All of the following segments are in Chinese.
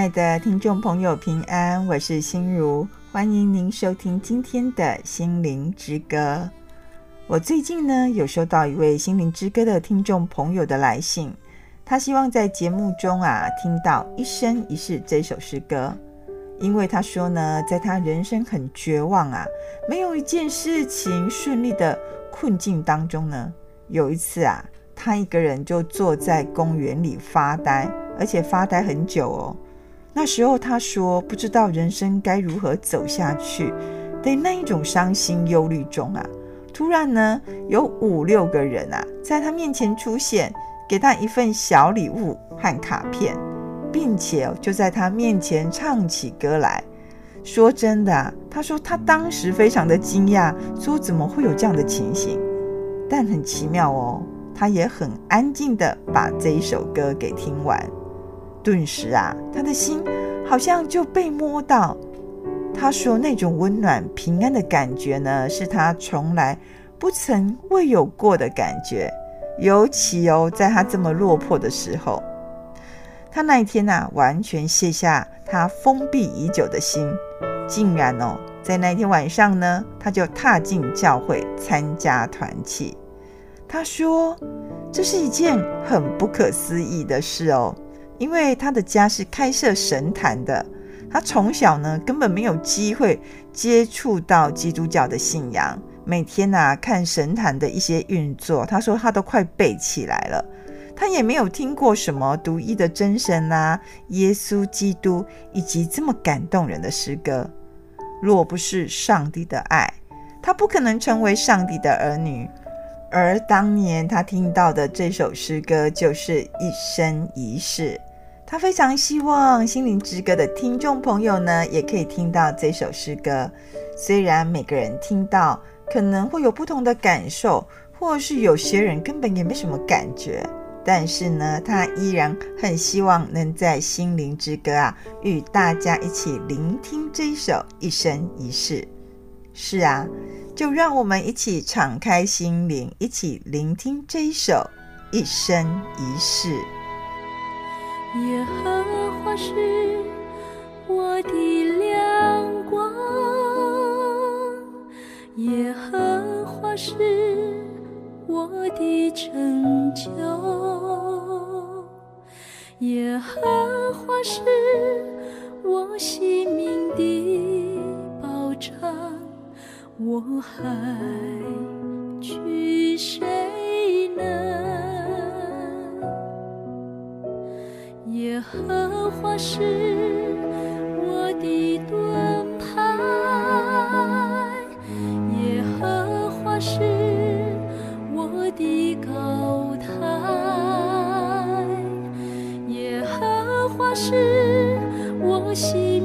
亲爱的听众朋友，平安，我是心如，欢迎您收听今天的心灵之歌。我最近呢，有收到一位心灵之歌的听众朋友的来信，他希望在节目中啊听到《一生一世》这首诗歌，因为他说呢，在他人生很绝望啊，没有一件事情顺利的困境当中呢，有一次啊，他一个人就坐在公园里发呆。而且发呆很久哦。那时候他说不知道人生该如何走下去，在那一种伤心忧虑中啊，突然呢有五六个人啊在他面前出现，给他一份小礼物和卡片，并且就在他面前唱起歌来。说真的啊，他说他当时非常的惊讶，说怎么会有这样的情形？但很奇妙哦，他也很安静的把这一首歌给听完。顿时啊，他的心好像就被摸到。他说：“那种温暖、平安的感觉呢，是他从来不曾未有过的感觉。尤其哦，在他这么落魄的时候，他那一天呐、啊，完全卸下他封闭已久的心，竟然哦，在那一天晚上呢，他就踏进教会参加团契。他说，这是一件很不可思议的事哦。”因为他的家是开设神坛的，他从小呢根本没有机会接触到基督教的信仰。每天啊看神坛的一些运作，他说他都快背起来了。他也没有听过什么独一的真神啊、耶稣基督以及这么感动人的诗歌。若不是上帝的爱，他不可能成为上帝的儿女。而当年他听到的这首诗歌，就是一生一世。他非常希望《心灵之歌》的听众朋友呢，也可以听到这首诗歌。虽然每个人听到可能会有不同的感受，或是有些人根本也没什么感觉，但是呢，他依然很希望能在《心灵之歌》啊，与大家一起聆听这首《一生一世》。是啊，就让我们一起敞开心灵，一起聆听这首《一生一世》。耶和华是我的亮光，耶和华是我的拯救，耶和华是我性命的保障，我还惧谁呢？耶和华是我的盾牌，耶和华是我的高台，耶和华是我性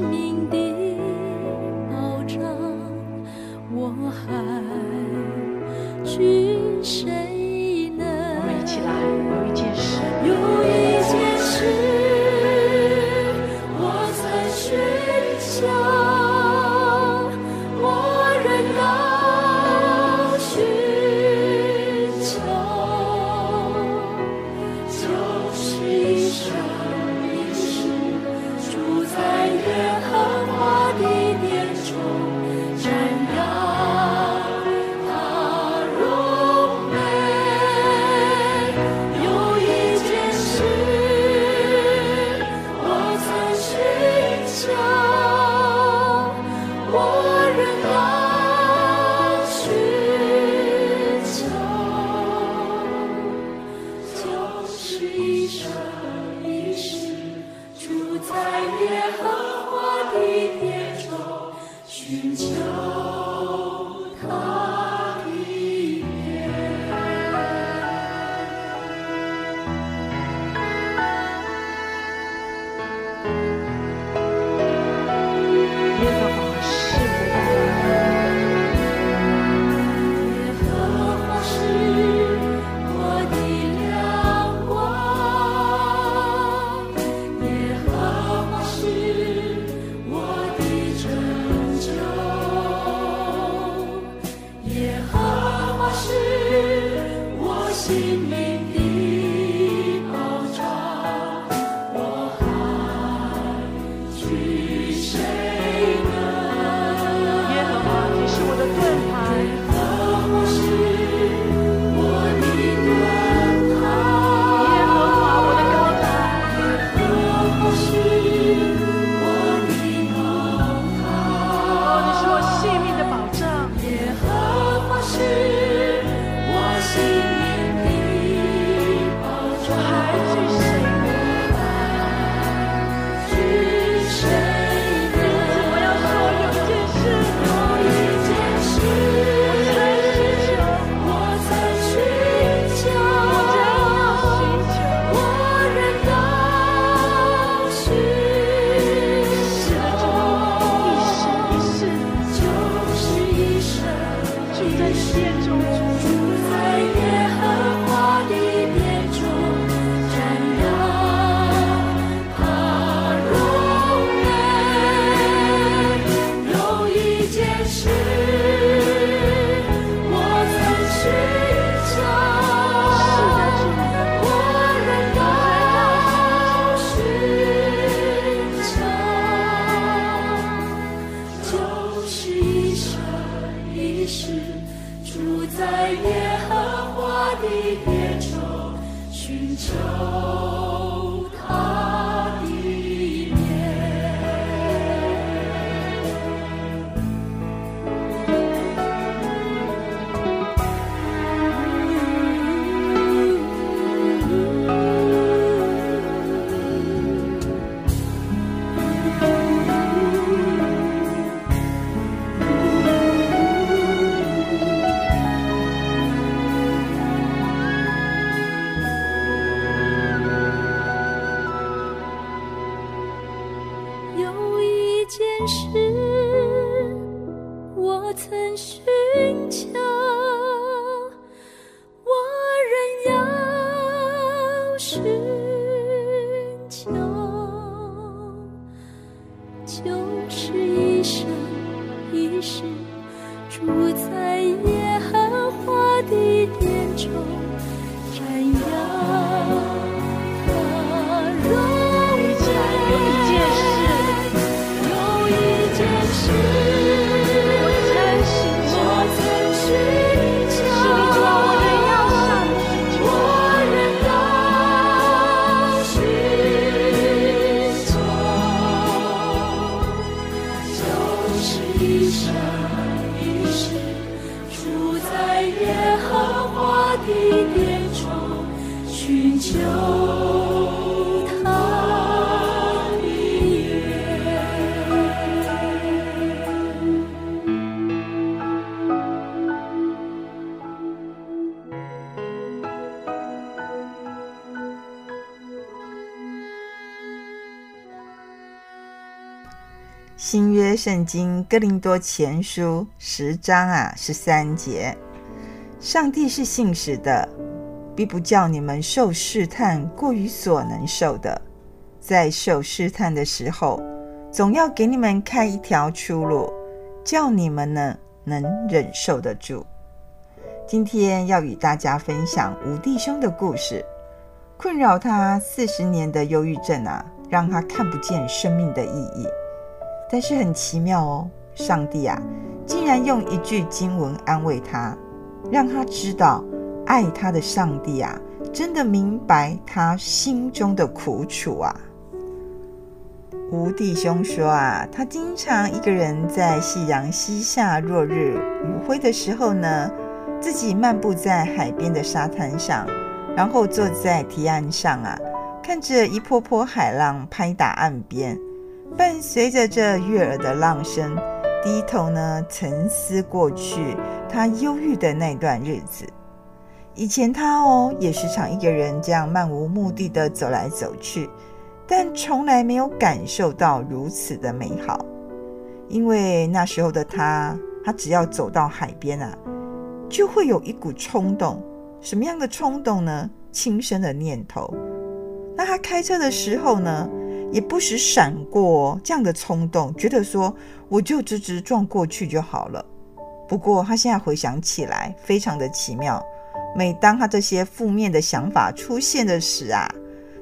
新圣经哥林多前书十章啊十三节，上帝是信实的，必不叫你们受试探过于所能受的，在受试探的时候，总要给你们开一条出路，叫你们呢能忍受得住。今天要与大家分享吴弟兄的故事，困扰他四十年的忧郁症啊，让他看不见生命的意义。但是很奇妙哦，上帝啊，竟然用一句经文安慰他，让他知道爱他的上帝啊，真的明白他心中的苦楚啊。吴弟兄说啊，他经常一个人在夕阳西下、落日余晖的时候呢，自己漫步在海边的沙滩上，然后坐在堤岸上啊，看着一波波海浪拍打岸边。伴随着这悦耳的浪声，低头呢沉思过去他忧郁的那段日子。以前他哦也时常一个人这样漫无目的的走来走去，但从来没有感受到如此的美好。因为那时候的他，他只要走到海边啊，就会有一股冲动。什么样的冲动呢？轻生的念头。那他开车的时候呢？也不时闪过这样的冲动，觉得说我就直直撞过去就好了。不过他现在回想起来，非常的奇妙。每当他这些负面的想法出现的时啊，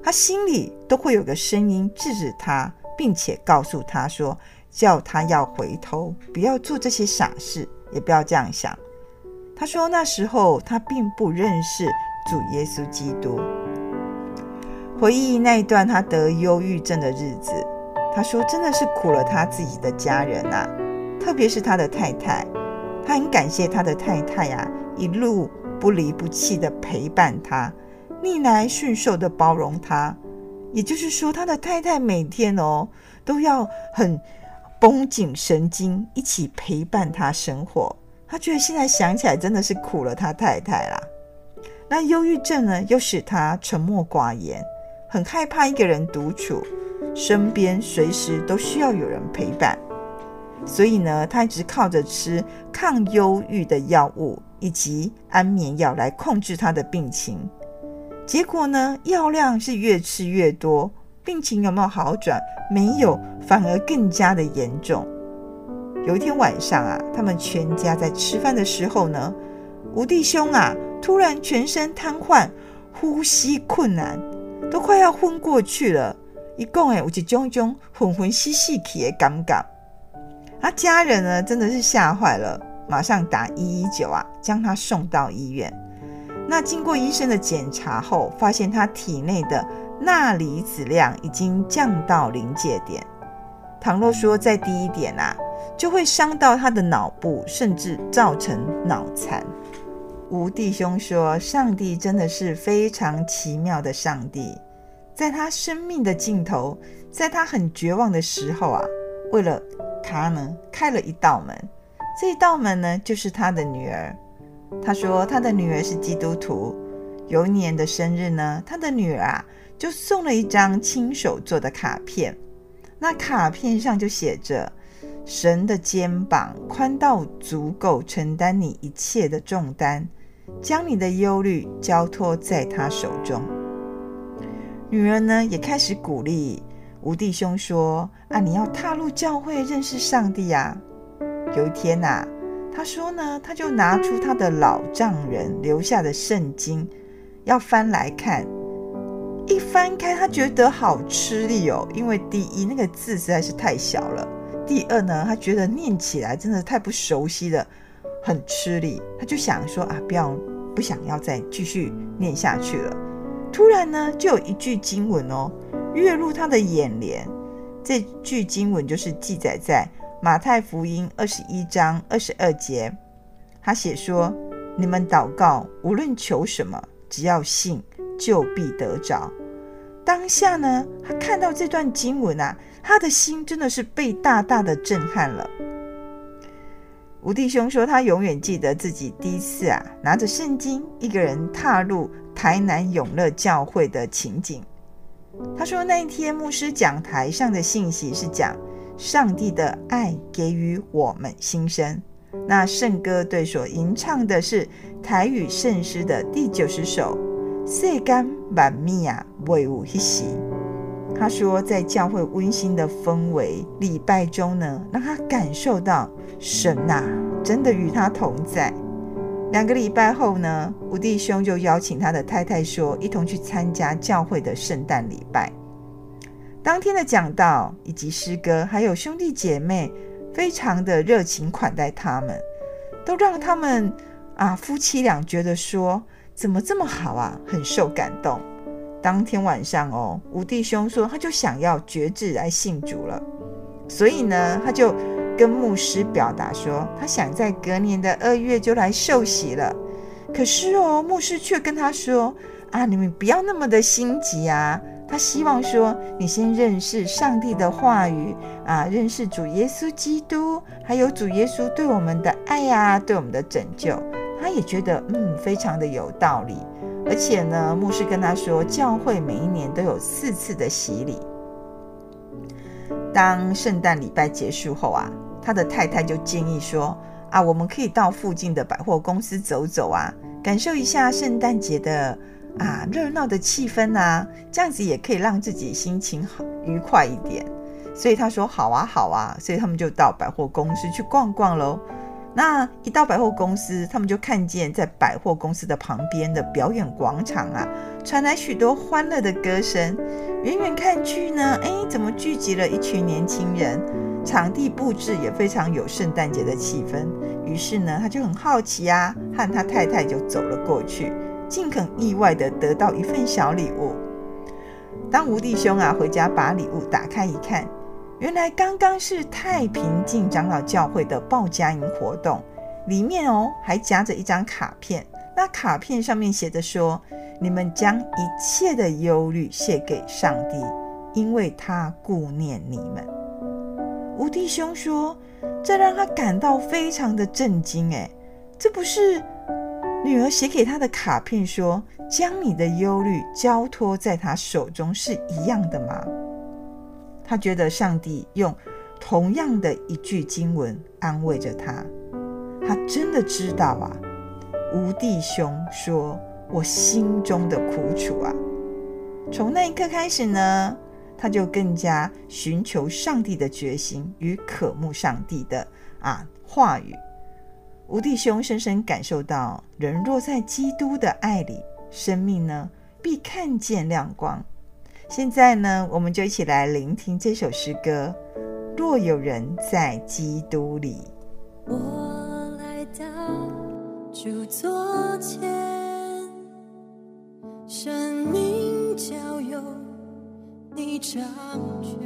他心里都会有个声音制止他，并且告诉他说，叫他要回头，不要做这些傻事，也不要这样想。他说那时候他并不认识主耶稣基督。回忆那一段他得忧郁症的日子，他说真的是苦了他自己的家人啊，特别是他的太太。他很感谢他的太太呀、啊，一路不离不弃的陪伴他，逆来顺受的包容他。也就是说，他的太太每天哦都要很绷紧神经，一起陪伴他生活。他觉得现在想起来真的是苦了他太太啦。那忧郁症呢，又使他沉默寡言。很害怕一个人独处，身边随时都需要有人陪伴，所以呢，他一直靠着吃抗忧郁的药物以及安眠药来控制他的病情。结果呢，药量是越吃越多，病情有没有好转？没有，反而更加的严重。有一天晚上啊，他们全家在吃饭的时候呢，吴弟兄啊，突然全身瘫痪，呼吸困难。都快要昏过去了，一共诶，有一种种昏昏兮兮气的感觉。他家人呢，真的是吓坏了，马上打一一九啊，将他送到医院。那经过医生的检查后，发现他体内的钠离子量已经降到临界点。倘若说再低一点啊，就会伤到他的脑部，甚至造成脑残。吴弟兄说：“上帝真的是非常奇妙的上帝，在他生命的尽头，在他很绝望的时候啊，为了他呢，开了一道门。这一道门呢，就是他的女儿。他说他的女儿是基督徒。有一年的生日呢，他的女儿啊，就送了一张亲手做的卡片。那卡片上就写着：神的肩膀宽到足够承担你一切的重担，将你的忧虑交托在他手中。女儿呢，也开始鼓励吴弟兄说：“啊，你要踏入教会认识上帝呀。”有一天呐、啊，他说呢，他就拿出他的老丈人留下的圣经，要翻来看。一翻开，他觉得好吃力哦，因为第一那个字实在是太小了，第二呢，他觉得念起来真的太不熟悉了，很吃力。他就想说啊，不要不想要再继续念下去了。突然呢，就有一句经文哦，跃入他的眼帘。这句经文就是记载在马太福音二十一章二十二节。他写说：“你们祷告，无论求什么，只要信。”就必得着。当下呢，他看到这段经文啊，他的心真的是被大大的震撼了。吴弟兄说，他永远记得自己第一次啊，拿着圣经，一个人踏入台南永乐教会的情景。他说，那一天牧师讲台上的信息是讲上帝的爱给予我们新生。那圣歌队所吟唱的是台语圣诗的第九十首。世间万米啊，未有彼时。他说，在教会温馨的氛围礼拜中呢，让他感受到神呐、真的与他同在。两个礼拜后呢，吴弟兄就邀请他的太太说，一同去参加教会的圣诞礼拜。当天的讲道以及诗歌，还有兄弟姐妹，非常的热情款待他们，都让他们啊夫妻俩觉得说。怎么这么好啊？很受感动。当天晚上哦，五弟兄说他就想要决志来信主了，所以呢，他就跟牧师表达说，他想在隔年的二月就来受洗了。可是哦，牧师却跟他说啊，你们不要那么的心急啊。他希望说你先认识上帝的话语啊，认识主耶稣基督，还有主耶稣对我们的爱呀，对我们的拯救。他也觉得嗯，非常的有道理，而且呢，牧师跟他说，教会每一年都有四次的洗礼。当圣诞礼拜结束后啊，他的太太就建议说啊，我们可以到附近的百货公司走走啊，感受一下圣诞节的啊热闹的气氛啊，这样子也可以让自己心情好愉快一点。所以他说好啊好啊，所以他们就到百货公司去逛逛喽。那一到百货公司，他们就看见在百货公司的旁边的表演广场啊，传来许多欢乐的歌声。远远看去呢，哎，怎么聚集了一群年轻人？场地布置也非常有圣诞节的气氛。于是呢，他就很好奇啊，和他太太就走了过去，竟很意外地得到一份小礼物。当吴弟兄啊回家把礼物打开一看。原来刚刚是太平静长老教会的报佳音活动，里面哦还夹着一张卡片，那卡片上面写着说：“你们将一切的忧虑卸给上帝，因为他顾念你们。”吴弟兄说：“这让他感到非常的震惊，诶，这不是女儿写给他的卡片说将你的忧虑交托在他手中是一样的吗？”他觉得上帝用同样的一句经文安慰着他，他真的知道啊。吴弟兄说：“我心中的苦楚啊。”从那一刻开始呢，他就更加寻求上帝的决心与渴慕上帝的啊话语。吴弟兄深深感受到，人若在基督的爱里，生命呢必看见亮光。现在呢，我们就一起来聆听这首诗歌。若有人在基督里，我来到主座前，生命交由你掌权，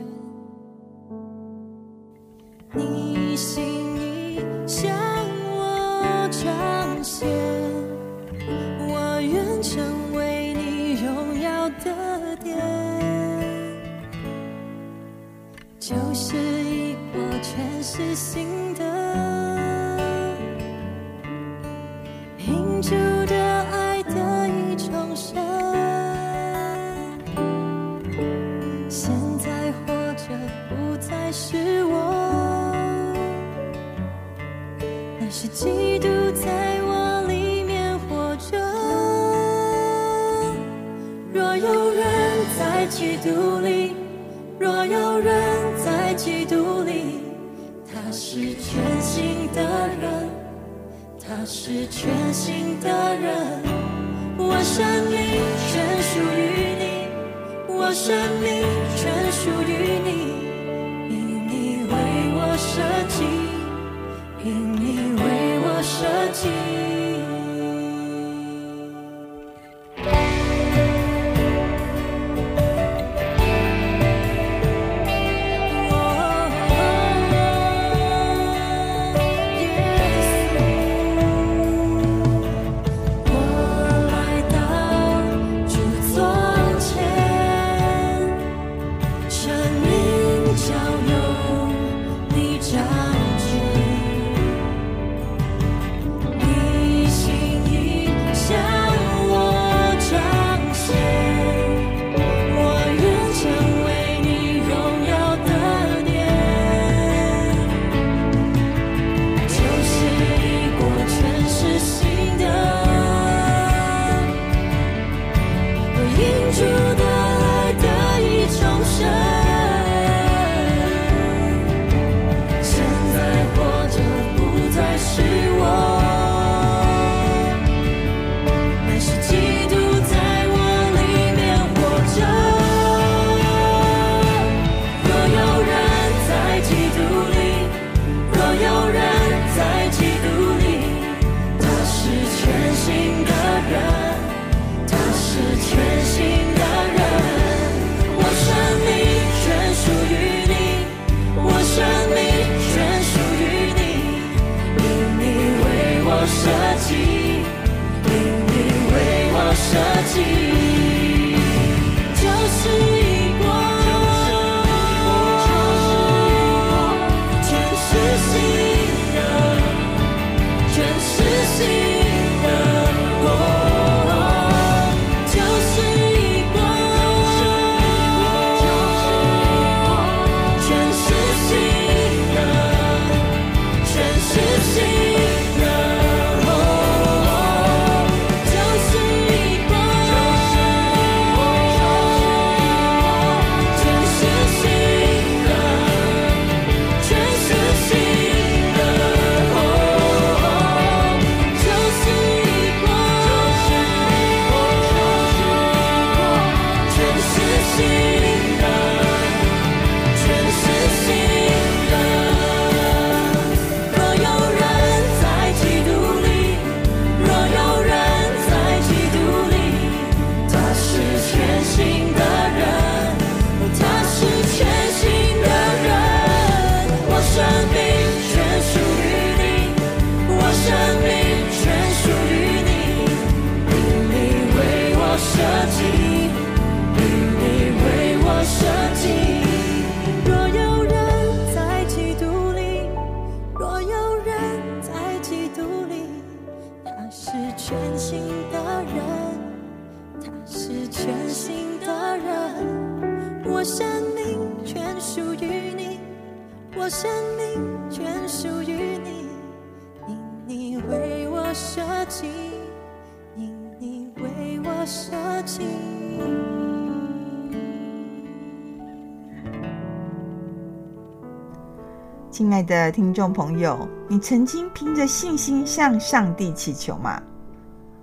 亲爱的听众朋友，你曾经凭着信心向上帝祈求吗？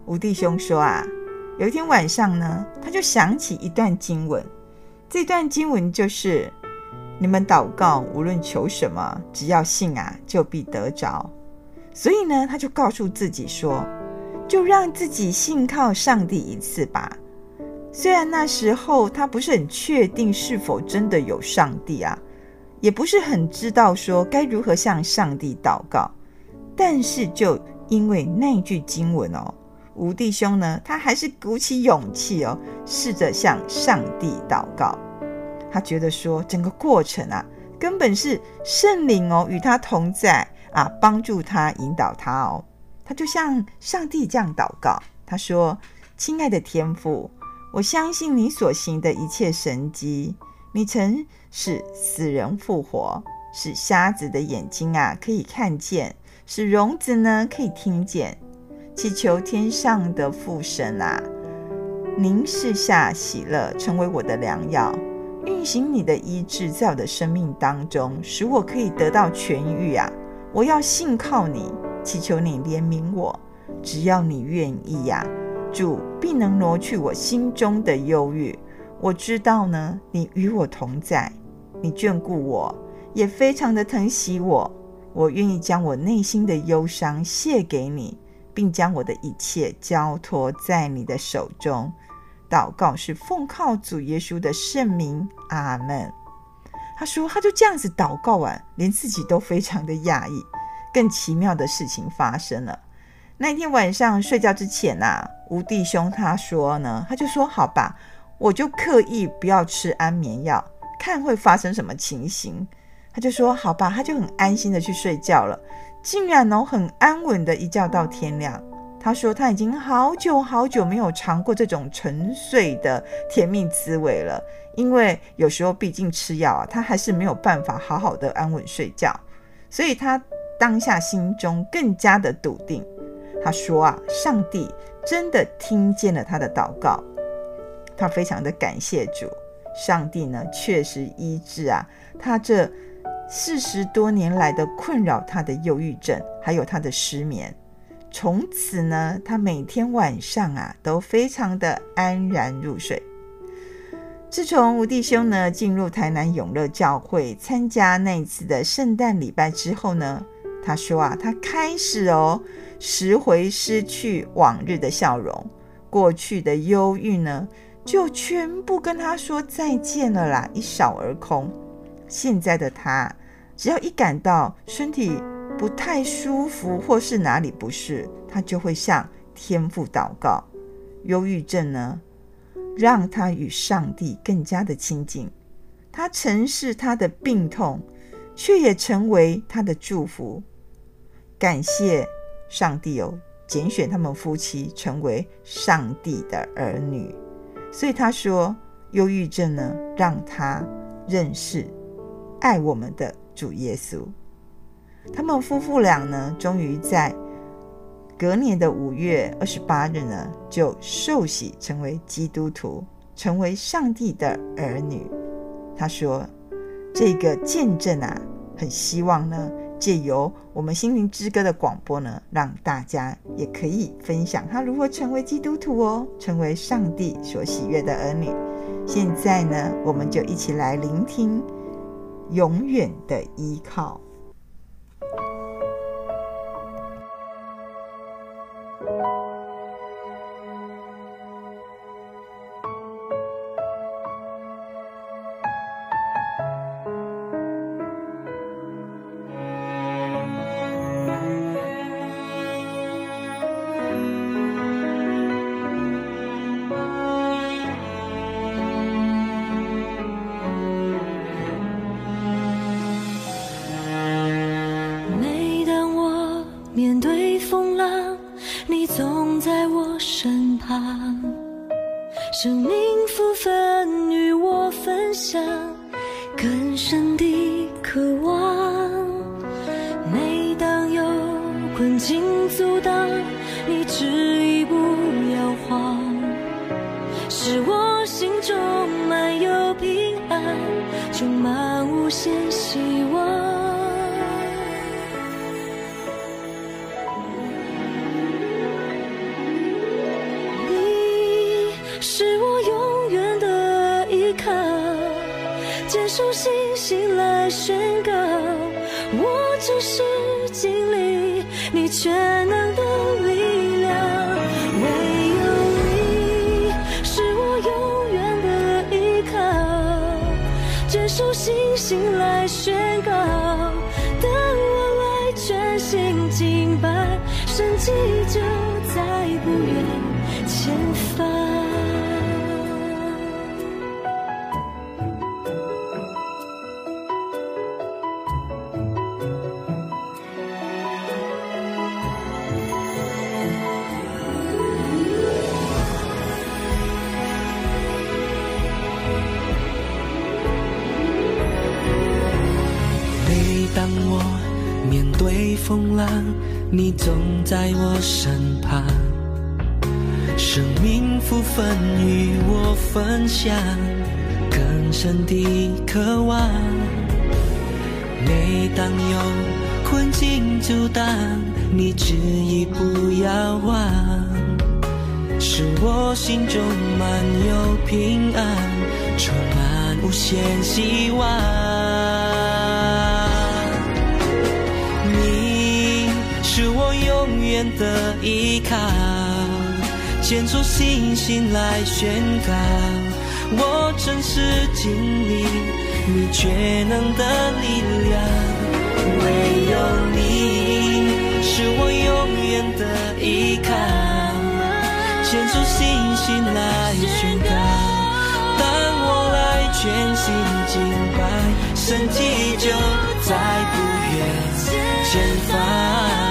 吴弟兄说啊，有一天晚上呢，他就想起一段经文，这段经文就是：你们祷告，无论求什么，只要信啊，就必得着。所以呢，他就告诉自己说，就让自己信靠上帝一次吧。虽然那时候他不是很确定是否真的有上帝啊。也不是很知道说该如何向上帝祷告，但是就因为那句经文哦，吴弟兄呢，他还是鼓起勇气哦，试着向上帝祷告。他觉得说整个过程啊，根本是圣灵哦与他同在啊，帮助他引导他哦。他就向上帝这样祷告，他说：“亲爱的天父，我相信你所行的一切神迹。”你曾使死人复活，使瞎子的眼睛啊可以看见，使聋子呢可以听见。祈求天上的父神啊，您赐下喜乐，成为我的良药，运行你的医治在我的生命当中，使我可以得到痊愈啊！我要信靠你，祈求你怜悯我，只要你愿意呀，主必能挪去我心中的忧郁。我知道呢，你与我同在，你眷顾我，也非常的疼惜我。我愿意将我内心的忧伤卸给你，并将我的一切交托在你的手中。祷告是奉靠主耶稣的圣名，阿门。他说，他就这样子祷告完，连自己都非常的讶异。更奇妙的事情发生了。那天晚上睡觉之前啊，吴弟兄他说呢，他就说：“好吧，我就刻意不要吃安眠药，看会发生什么情形。”他就说：“好吧。”他就很安心的去睡觉了，竟然能很安稳的一觉到天亮。他说他已经好久好久没有尝过这种沉睡的甜蜜滋味了，因为有时候毕竟吃药啊，他还是没有办法好好的安稳睡觉，所以他当下心中更加的笃定。他说啊，上帝真的听见了他的祷告，他非常的感谢主，上帝呢确实医治啊他这四十多年来的困扰他的忧郁症，还有他的失眠。从此呢，他每天晚上啊都非常的安然入睡。自从吴弟兄呢进入台南永乐教会参加那一次的圣诞礼拜之后呢，他说啊，他开始哦拾回失去往日的笑容，过去的忧郁呢就全部跟他说再见了啦，一扫而空。现在的他，只要一感到身体，不太舒服，或是哪里不适，他就会向天父祷告。忧郁症呢，让他与上帝更加的亲近。他曾是他的病痛，却也成为他的祝福。感谢上帝有拣选他们夫妻成为上帝的儿女。所以他说，忧郁症呢，让他认识爱我们的主耶稣。他们夫妇俩呢，终于在隔年的五月二十八日呢，就受洗成为基督徒，成为上帝的儿女。他说：“这个见证啊，很希望呢，借由我们心灵之歌的广播呢，让大家也可以分享他如何成为基督徒哦，成为上帝所喜悦的儿女。现在呢，我们就一起来聆听永远的依靠。”生命醒来宣告，当我来全心敬拜，神迹就在不远前方。你总在我身旁，生命福分与我分享，更深的渴望。每当有困境阻挡，你执意不要忘，使我心中满有平安，充满无限希望。牵着信心来宣告，我真实经历。你全能的力量，唯有你是我永远的依靠，牵住信心来宣告，当我来全心敬拜，神迹就在不远前方。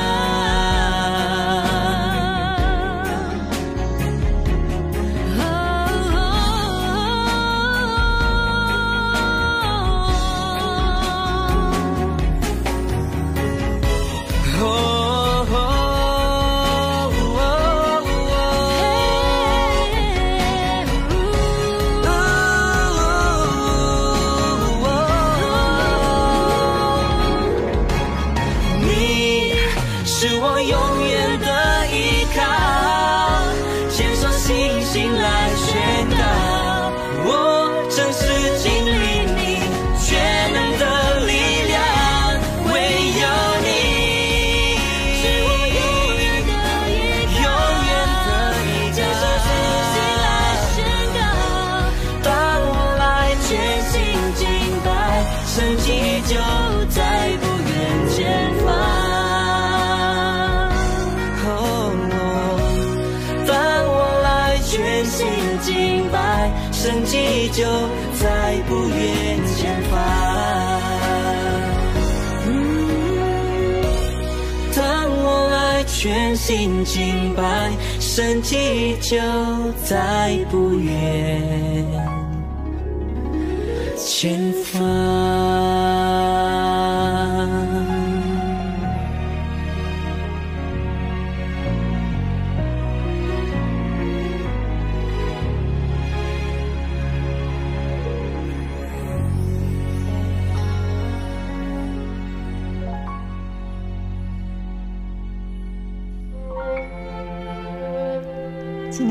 心敬拜，身体就在不远前方。